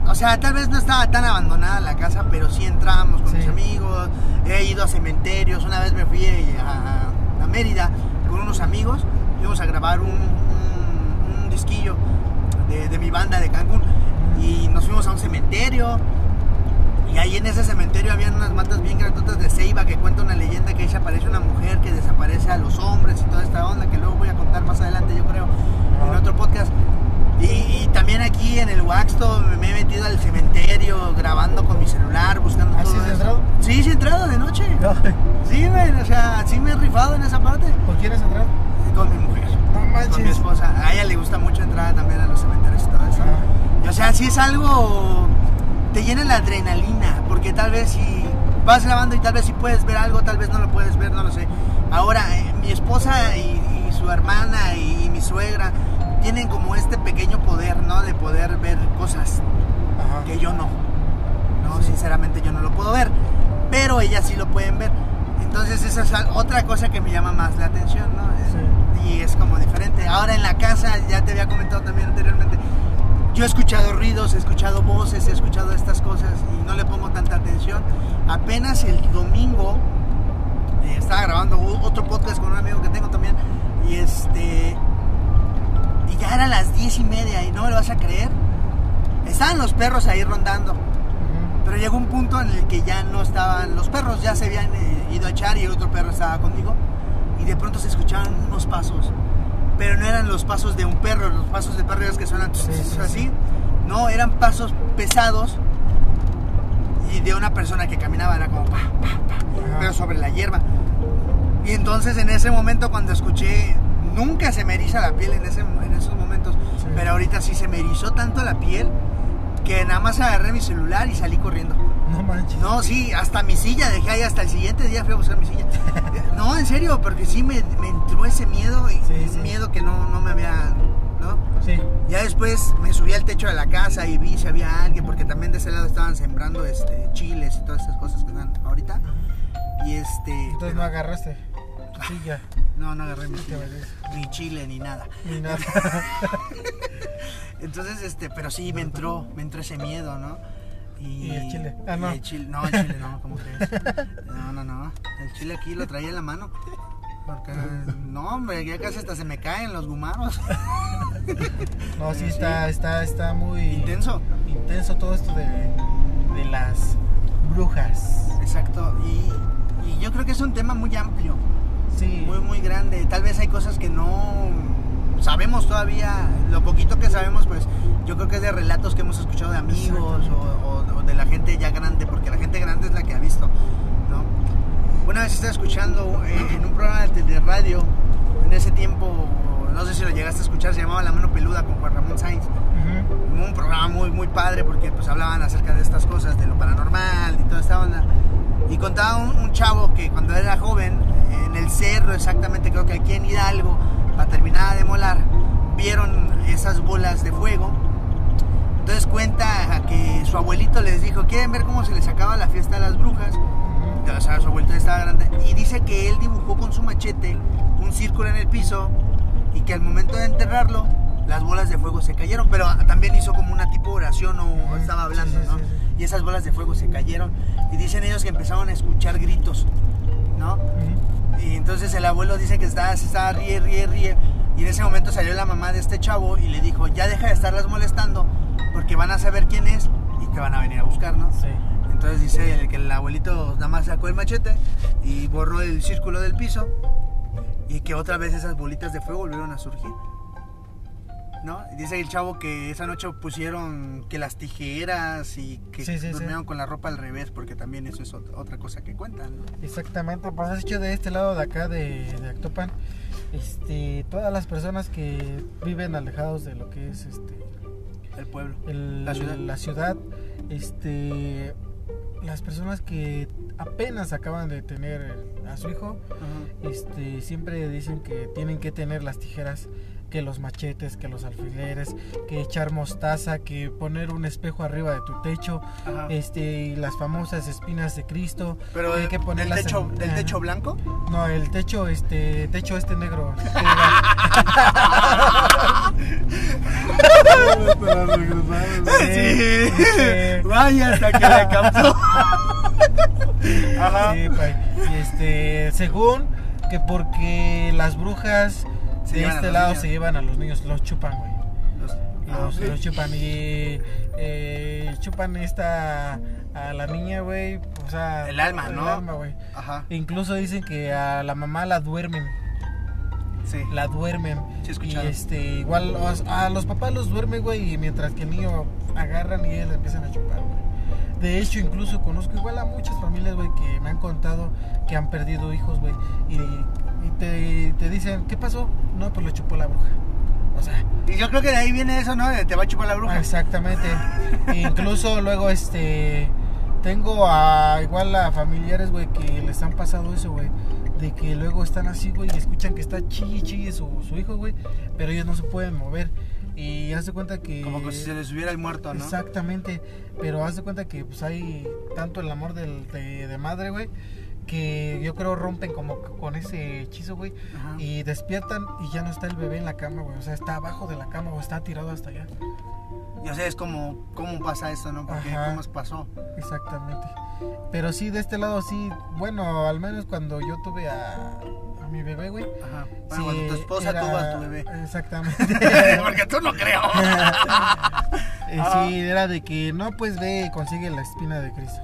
O sea, tal vez no estaba tan abandonada la casa, pero sí entrábamos con Sí. mis amigos. He ido a cementerios. Una vez me fui a, a Mérida con unos amigos. Fuimos a grabar un, un- un disquillo de, de mi banda de Cancún. Y nos fuimos a un cementerio. Y ahí en ese cementerio habían unas matas bien gratuitas de ceiba que cuenta una leyenda que ahí se aparece una mujer que desaparece a los hombres y toda esta onda que luego voy a contar más adelante yo creo en otro podcast. Y, y también aquí en el Waxto me he metido al cementerio grabando con mi celular, buscando ¿Ah, todo has eso. entrado? Sí, sí he entrado de noche. [LAUGHS] Sí, men, o sea, sí me he rifado en esa parte. ¿Con quién has entrado? Con mi mujer. No. Con mi esposa. A ella le gusta mucho entrar también a los cementerios y todo eso. Y, o sea, sí es algo. Te llena la adrenalina, porque tal vez si vas grabando y tal vez si puedes ver algo, tal vez no lo puedes ver, no lo sé. Ahora, eh, mi esposa y, y su hermana y mi suegra tienen como este pequeño poder, ¿no? De poder ver cosas Ajá. que yo no. No, sinceramente yo no lo puedo ver, pero ellas sí lo pueden ver. Entonces esa es otra cosa que me llama más la atención, ¿no? Es- Y es como diferente. Ahora en la casa, ya te había comentado también anteriormente, yo he escuchado ruidos, he escuchado voces, he escuchado estas cosas y no le pongo tanta atención. Apenas el domingo eh, estaba grabando otro podcast con un amigo que tengo también y este ya eran las diez y media y no me lo vas a creer. Estaban los perros ahí rondando, pero llegó un punto en el que ya no estaban los perros, ya se habían eh, ido a echar y el otro perro estaba conmigo y de pronto se escuchaban unos pasos pero no eran los pasos de un perro, los pasos de perro es que suenan Sí, sí, así. sí. No, eran pasos pesados y de una persona que caminaba, era como pa, pa, pa, pero sobre la hierba. Y entonces en ese momento cuando escuché, nunca se me eriza la piel en, ese, en esos momentos, Sí. pero ahorita sí se me erizó tanto la piel que nada más agarré mi celular y salí corriendo. No manches. No, sí, hasta mi silla dejé ahí, hasta el siguiente día fui a buscar mi silla. [LAUGHS] No, en serio, porque sí me, me entró ese miedo y Sí, un sí. miedo que no, no me había, ¿no? Sí. Ya después me subí al techo de la casa y vi si había alguien, porque también de ese lado estaban sembrando este chiles y todas estas cosas que están ahorita. Y este. Entonces pero- no agarraste. No, no agarré mi, valió. ni chile ni nada. Ni nada. [LAUGHS] Entonces, este, pero sí me entró, me entró ese miedo, ¿no? ¿Y el chile? Ah, y no. el chile, no, el chile no, ¿cómo crees? No, no, no. El chile aquí lo traía en la mano. Porque, no, hombre, ya casi hasta se me caen los gumaros. [LAUGHS] No, sí Sí. está, está, está muy Intenso. intenso todo esto de, de las brujas. Exacto. Y, y yo creo que es un tema muy amplio, Sí. muy, muy grande. Tal vez hay cosas que no sabemos todavía. Lo poquito que sabemos, pues yo creo que es de relatos que hemos escuchado de amigos o, o- o de la gente ya grande, porque la gente grande es la que ha visto, ¿no? Una vez estaba escuchando eh, en un programa de, de radio, en ese tiempo, no sé si lo llegaste a escuchar, se llamaba La Mano Peluda con Juan Ramón Sainz. Un programa muy muy padre porque pues hablaban acerca de estas cosas, de lo paranormal y toda esta onda. Y contaba un, un chavo que cuando era joven, en el cerro exactamente, creo que aquí en Hidalgo, para terminar de molar, vieron esas bolas de fuego. Entonces cuenta que su abuelito les dijo, ¿quieren ver cómo se les acaba la fiesta a las brujas? O sea, su abuelito estaba grande. Y dice que él dibujó con su machete un círculo en el piso y que al momento de enterrarlo, las bolas de fuego se cayeron. Pero también hizo como una tipo oración o estaba hablando, ¿no? Y esas bolas de fuego se cayeron. Y dicen ellos que empezaron a escuchar gritos, Y entonces el abuelo dice que estaba, se estaba ríe, ríe, ríe. Y en ese momento salió la mamá de este chavo y le dijo, ya deja de estarlas molestando porque van a saber quién es y te van a venir a buscar, ¿no? Sí. Entonces dice el- que el abuelito nada más sacó el machete y borró el círculo del piso y que otra vez esas bolitas de fuego volvieron a surgir. ¿No? Dice el chavo que esa noche pusieron que las tijeras y que Sí, sí, con la ropa al revés porque también eso es ot- otra cosa que cuentan. ¿no? Exactamente, pues has hecho de este lado de acá de, de Actopan, este, todas las personas que viven alejados de lo que es este El pueblo. el- La ciudad. la ciudad, este, las personas que apenas acaban de tener a su hijo, este, siempre dicen que tienen que tener las tijeras, que los machetes, que los alfileres, que echar mostaza, que poner un espejo arriba de tu techo, Ajá. este, y las famosas espinas de Cristo. Pero hay que del ponerlas techo, en- del techo blanco. No, el techo, este, techo este negro. [LAUGHS] Sí. Vaya, hasta que la [LAUGHS] captó. Ajá. Sí, este, según que porque las brujas Se de este lado niños. se llevan a los niños, los chupan, güey. Los- ah, Los, chupan y eh, chupan esta a la niña, güey. O sea, El alma, el ¿no? alma, güey. Ajá. Incluso dicen que a la mamá la duermen, Sí. la duermen. Sí, y este, igual a los papás los duermen, güey, y mientras que el niño agarran y ellos empiezan a chupar, güey. De hecho, incluso conozco igual a muchas familias, güey, que me han contado que han perdido hijos, güey. Y, y te, te dicen, ¿qué pasó? No, pues lo chupó la bruja. O sea, Y yo creo que de ahí viene eso, ¿no? De te va a chupar la bruja. Exactamente. [LAUGHS] Incluso luego este tengo a igual a familiares, güey, que les han pasado eso, güey, de que luego están así, güey, y escuchan que está chille chille su, su hijo, güey, pero ellos no se pueden mover. Y haz de cuenta que Como que si se les hubiera el muerto, ¿no? Exactamente, pero haz de cuenta que pues hay tanto el amor del, de, de madre, güey, que yo creo rompen como con ese hechizo, güey, Ajá. y despiertan y ya no está el bebé en la cama, güey, o sea, está abajo de la cama o está tirado hasta allá. Yo sé, es como, ¿cómo pasa esto, no? Porque, Ajá. ¿cómo pasó? Exactamente. Pero sí, de este lado sí, bueno, al menos cuando yo tuve a, a mi bebé, güey. Ajá. Bueno, sí, cuando tu esposa era- tuvo a tu bebé. Exactamente. [LAUGHS] Porque tú no creo. [LAUGHS] Eh, sí, era de que no, pues ve y consigue la espina de Cristo.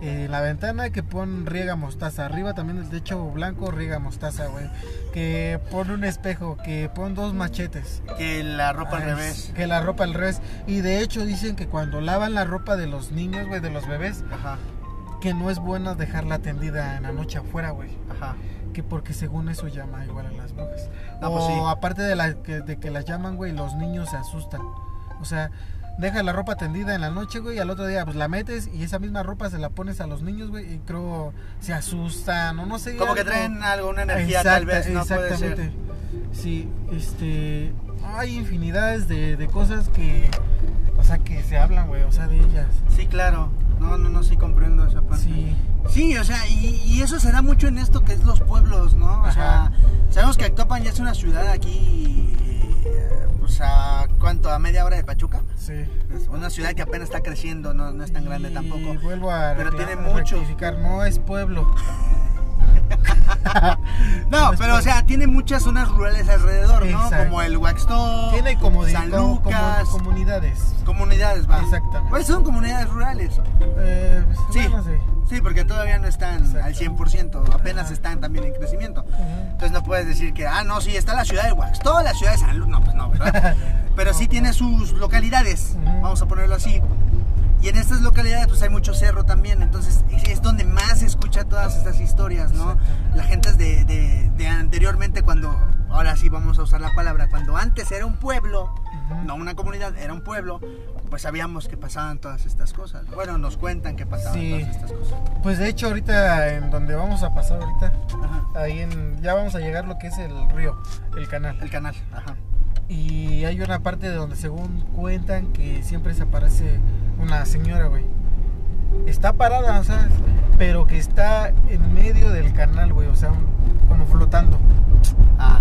Eh, en la ventana que pon riega mostaza. Arriba también el techo blanco riega mostaza, güey. Que pon un espejo, que pon dos machetes. Que la ropa al revés. Que la ropa al revés. Y de hecho dicen que cuando lavan la ropa de los niños, güey, de los bebés, Ajá, que no es bueno dejarla tendida en la noche afuera, güey. ajá. Que porque según eso llama igual a las brujas. No, o pues sí. aparte de, la, que, de que las llaman, güey, los niños se asustan. O sea, deja la ropa tendida en la noche, güey, y al otro día pues la metes y esa misma ropa se la pones a los niños, güey, y creo se asustan o no sé. Como que traen algo, una energía Exacta- tal vez, no puede exactamente. ser. Sí, este. Hay infinidades de, de cosas que. O sea, que se hablan, güey, o sea, de ellas. Sí, claro. No, no, no, sí comprendo esa parte. Sí. Sí, o sea, y, y eso se da mucho en esto que es los pueblos, ¿no? O Ajá. sea, sabemos que Actopan ya es una ciudad aquí, pues a cuánto, a media hora de Pachuca. Sí. Es una ciudad que apenas está creciendo, no, no es tan grande Y tampoco. vuelvo a Pero tiene mucho. no es pueblo. [LAUGHS] No, pero o sea, tiene muchas zonas rurales alrededor, ¿no? Exacto. Como el Waxtó, Tiene como de- San como- Lucas, comunidades. comunidades, va. Exactamente. Pues son comunidades rurales. Eh, pues, sí. Sí, porque todavía no están al 100%, apenas Ajá. están también en crecimiento. Entonces no puedes decir que, ah, no, sí, está la ciudad de Wax, toda la ciudad de San Luis, no, pues no, ¿verdad? [LAUGHS] Pero sí tiene sus localidades, vamos a ponerlo así. Y en estas localidades pues hay mucho cerro también, entonces es donde más se escucha todas estas historias, ¿no? La gente es de, de, de anteriormente cuando, ahora sí vamos a usar la palabra, cuando antes era un pueblo, no una comunidad, era un pueblo, pues sabíamos que pasaban todas estas cosas. Bueno, nos cuentan que pasaban Sí. todas estas cosas. Pues de hecho ahorita en donde vamos a pasar ahorita, Ajá. ahí en ya vamos a llegar lo que es el río, el canal. El canal, ajá. Y hay una parte de donde según cuentan que siempre se aparece una señora, güey. Está parada, o sea, pero que está en medio del canal, güey, o sea, como flotando. Ah,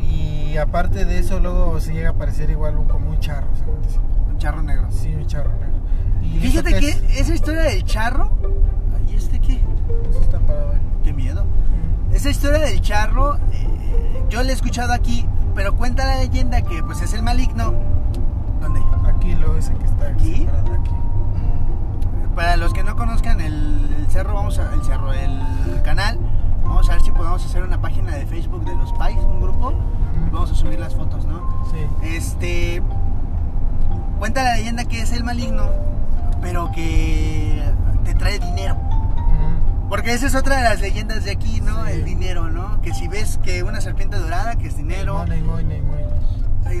Y aparte de eso luego se llega a aparecer igual un, como un charro, dicen. un charro negro. Sí, un charro negro. Y Fíjate que es- esa historia del charro. ¿Y este qué? eso está parado. Qué miedo. Esa historia del charro, eh, yo la he escuchado aquí, pero cuenta la leyenda que pues es el maligno. ¿Dónde? Aquí lo ese que está ¿Aquí? aquí. Para los que no conozcan el, el cerro, vamos a, el cerro, el canal, vamos a ver si podemos hacer una página de Facebook de los Pais, un grupo. y Vamos a subir las fotos, ¿no? Sí. Este. Cuenta la leyenda que es el maligno, pero que te trae dinero. Porque esa es otra de las leyendas de aquí, ¿no? Sí. El dinero, ¿no? Que si ves que una serpiente dorada, que es dinero. Money, money, money.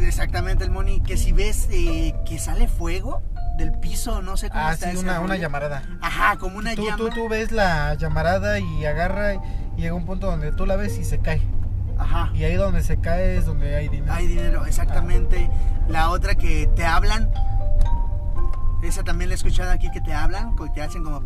Exactamente, el money. Que si ves eh, que sale fuego del piso, no sé cómo Ah, está sí, ese una, una llamarada. Ajá, como una tú, llama. tú, tú ves la llamarada y agarra y llega un punto donde tú la ves y se cae. Ajá. Y ahí donde se cae es donde hay dinero. Hay dinero, exactamente. La otra que te hablan. Esa también la he escuchado aquí que te hablan, que te hacen como.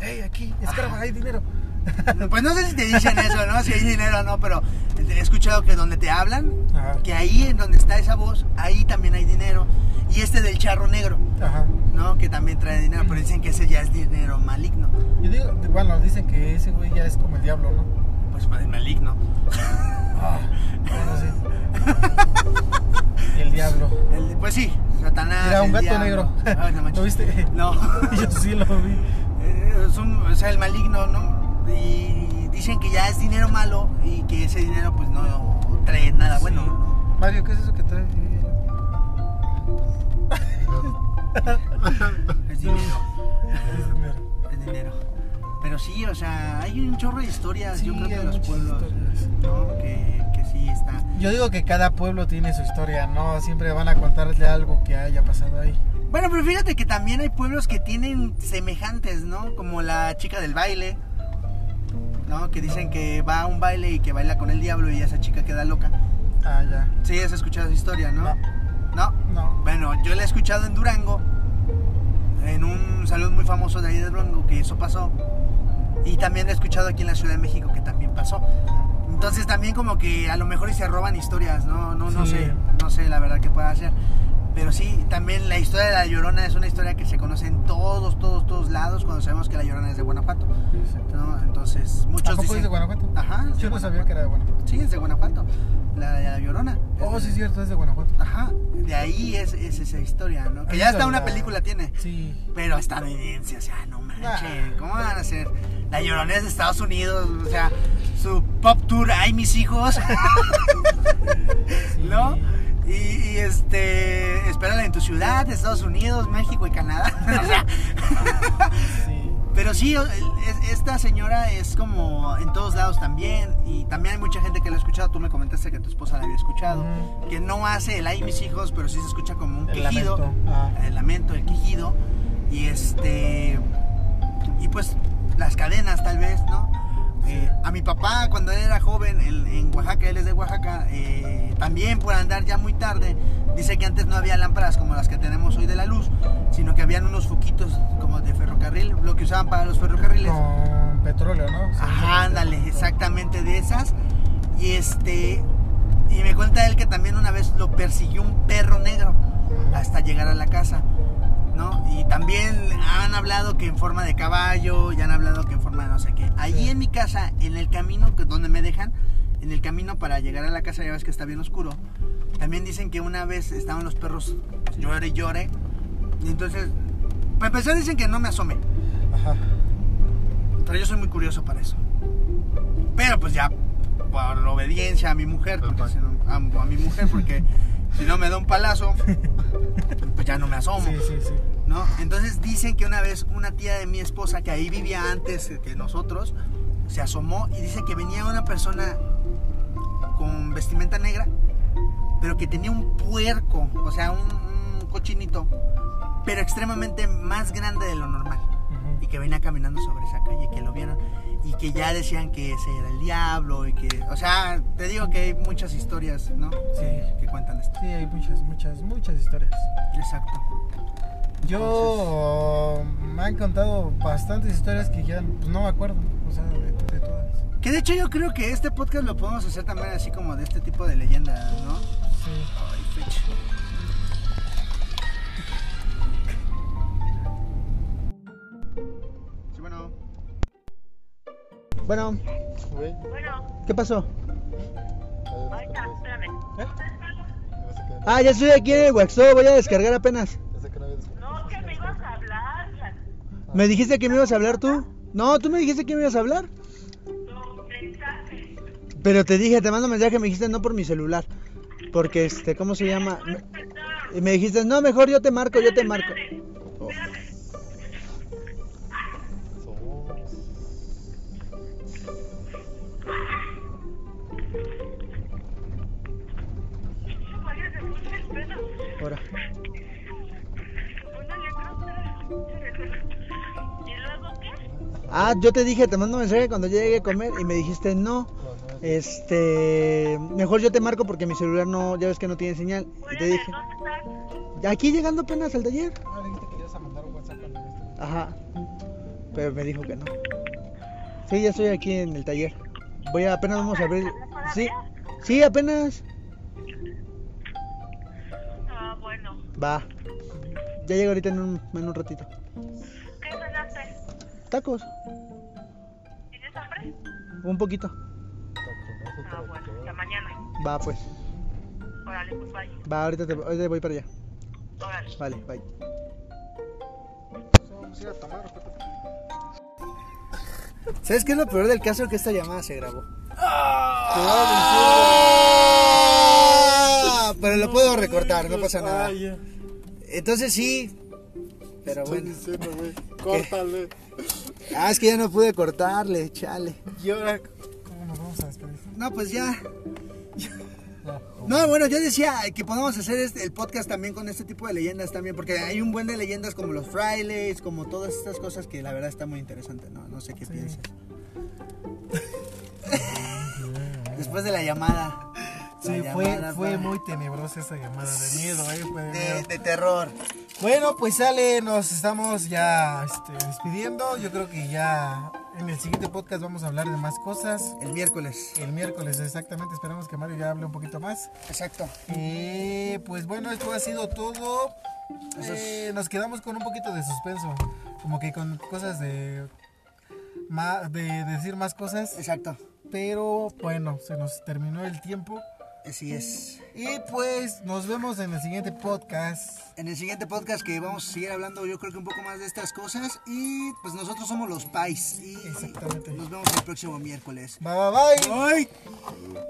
¡Ey, aquí! ¡Escarba, hay dinero! [LAUGHS] Pues no sé si te dicen eso, ¿no? Si hay dinero o no, pero he escuchado que donde te hablan, Ajá. que ahí en donde está esa voz, ahí también hay dinero. Y este del charro negro, Ajá. ¿no? Que también trae dinero, pero dicen que ese ya es dinero maligno. Yo digo, bueno, dicen que ese güey ya es como el diablo, ¿no? Pues es maligno. Ah, bueno, sí. [LAUGHS] El diablo. El- pues sí, Satanás. Era un gato diablo. negro. Ay, no. [LAUGHS] ¿Lo viste? No. [LAUGHS] Yo sí lo vi. Eh, es un- o sea, el maligno, ¿no? Y dicen que ya es dinero malo y que ese dinero pues no trae nada bueno. Sí. ¿no? Mario, ¿qué es eso que trae? Es dinero. Pero sí, o sea, hay un chorro de historias, yo creo que en los pueblos, historias. ¿no? Que, que sí está. Yo digo que cada pueblo tiene su historia, no siempre van a contarle algo que haya pasado ahí. Bueno, pero fíjate que también hay pueblos que tienen semejantes, ¿no? Como la chica del baile, ¿no? Que dicen que va a un baile y que baila con el diablo y esa chica queda loca. Ah, ya. Sí, has escuchado esa historia, ¿no? No. ¿No? No. Bueno, yo la he escuchado en Durango, en un salón muy famoso de ahí de Durango, que eso pasó. Y también he escuchado aquí en la Ciudad de México, que también pasó. Entonces también como que a lo mejor se roban historias, ¿no? No, no Sí. sé, no sé la verdad que pueda hacer. Pero sí, también la historia de la Llorona es una historia que se conoce en todos, todos, todos lados cuando sabemos que la Llorona es de Guanajuato. ¿no? Entonces, ¿A muchos dicen... es de Guanajuato? Ajá, de Yo no sabía que era de Guanajuato. Sí, es de Guanajuato. la, la Llorona. Oh, sí, es cierto, es de Guanajuato. Ajá, de ahí es, es esa historia, ¿no? Que ¿Has ya hasta una la- película tiene. Sí. Pero estadounidense, o sea, no manches, Ah. ¿cómo van a hacer? La Llorona es de Estados Unidos, o sea, su pop tour, ay mis hijos, [LAUGHS] ¿no? Y, y, este, espérala en tu ciudad, Estados Unidos, México y Canadá. [LAUGHS] o sea, Sí. pero sí, es- esta señora es como en todos lados también. Y también hay mucha gente que la ha escuchado. Tú me comentaste que tu esposa la había escuchado. Que no hace el ay mis hijos, pero sí se escucha como un El quejido. lamento. Ah. El lamento, el quejido. Y este. Y pues las cadenas, tal vez, ¿no? Eh, a mi papá, cuando él era joven en, en Oaxaca, él es de Oaxaca, eh, también por andar ya muy tarde, dice que antes no había lámparas como las que tenemos hoy de la luz, sino que habían unos foquitos como de ferrocarril, lo que usaban para los ferrocarriles. Con petróleo, ¿no? Sí. Ajá, ándale, exactamente de esas. Y este. Y me cuenta él que también una vez lo persiguió un perro negro hasta llegar a la casa. ¿No? Y también han hablado que en forma de caballo, y han hablado que en forma de no sé qué. Allí Sí. en mi casa, en el camino donde me dejan, en el camino para llegar a la casa, ya ves que está bien oscuro. También dicen que una vez estaban los perros llore y llore. Y entonces, para empezar, dicen que no me asome. Ajá. Pero yo soy muy curioso para eso. Pero pues ya, por la obediencia a mi mujer, porque a mi mujer, porque [LAUGHS] si no me da un palazo, [LAUGHS] pues ya no me asomo. Sí, sí, sí. ¿no? Entonces dicen que una vez una tía de mi esposa, que ahí vivía antes que nosotros, se asomó y dice que venía una persona con vestimenta negra, pero que tenía un puerco, o sea, un, un cochinito, pero extremadamente más grande de lo normal y que venía caminando sobre esa calle, que lo vieron y que ya decían que ese era el diablo y que, o sea, te digo que hay muchas historias, ¿no? Sí. Que cuentan esto. Sí, hay muchas, muchas, muchas historias. Exacto. Yo me han contado bastantes historias que ya pues, no me acuerdo, o sea, de, de todas. Que de hecho yo creo que este podcast lo podemos hacer también así como de este tipo de leyendas, ¿no? Sí. Ay, fecha. Bueno, ¿qué pasó? ahorita, espérame. Ah, ya estoy aquí en el Waxo, voy a descargar apenas. No, que me ibas a hablar. ¿Me dijiste que me ibas a hablar tú? No, tú me dijiste que me ibas a hablar. Pero te dije, te mando mensaje, me dijiste no por mi celular. Porque este, ¿cómo se llama? Y me dijiste, no, mejor yo te marco, yo te marco. Ah, yo te dije, te mando mensaje cuando llegue a comer y me dijiste no. Este, mejor yo te marco porque mi celular no, ya ves que no tiene señal. Y te dije, ¿dónde estás? aquí llegando apenas al taller. Ah, le dijiste que ibas a mandar un WhatsApp cuando ya esté. Ajá. Pero me dijo que no. Sí, ya estoy aquí en el taller. Voy a, apenas vamos a abrir. Sí, sí, apenas. Ah, bueno. Va. Ya llego ahorita en un, en un ratito. ¿Qué? Tacos, ¿Tienes hambre? un poquito. Ah, bueno, hasta mañana. Va, pues. Órale, pues vaya. Va, ahorita, te, ahorita voy para allá. Órale. Vale, bye. Vamos a ir a tomar. ¿Sabes qué es lo peor del caso? Que esta llamada se grabó. Ah, Pero lo puedo recortar, no pasa nada. Entonces sí. Pero bueno. diciendo. Córtale. Ah, es que ya no pude cortarle, chale. ¿Y ahora cómo nos vamos a despedir? No, pues ya. No, bueno, yo decía que podemos hacer este, el podcast también con este tipo de leyendas también, porque hay un buen de leyendas como los frailes, como todas estas cosas que la verdad está muy interesante, ¿no? No sé qué Sí. piensas. [LAUGHS] Después de la llamada. Sí, La fue, llamada fue muy tenebrosa esa llamada de miedo, eh, fue de de, miedo. de terror. Bueno, pues sale, nos estamos ya este, despidiendo. Yo creo que ya en el siguiente podcast vamos a hablar de más cosas. El miércoles. El miércoles, exactamente. Esperamos que Mario ya hable un poquito más. Exacto. Eh, pues bueno, esto ha sido todo. Eh, nos quedamos con un poquito de suspenso. Como que con cosas de. de decir más cosas. Exacto. Pero bueno, se nos terminó el tiempo. Así es. Y pues nos vemos en el siguiente podcast. En el siguiente podcast que vamos a seguir hablando yo creo que un poco más de estas cosas. Y pues nosotros somos los Pais. Y Exactamente. nos vemos el próximo miércoles. Bye bye bye. Bye.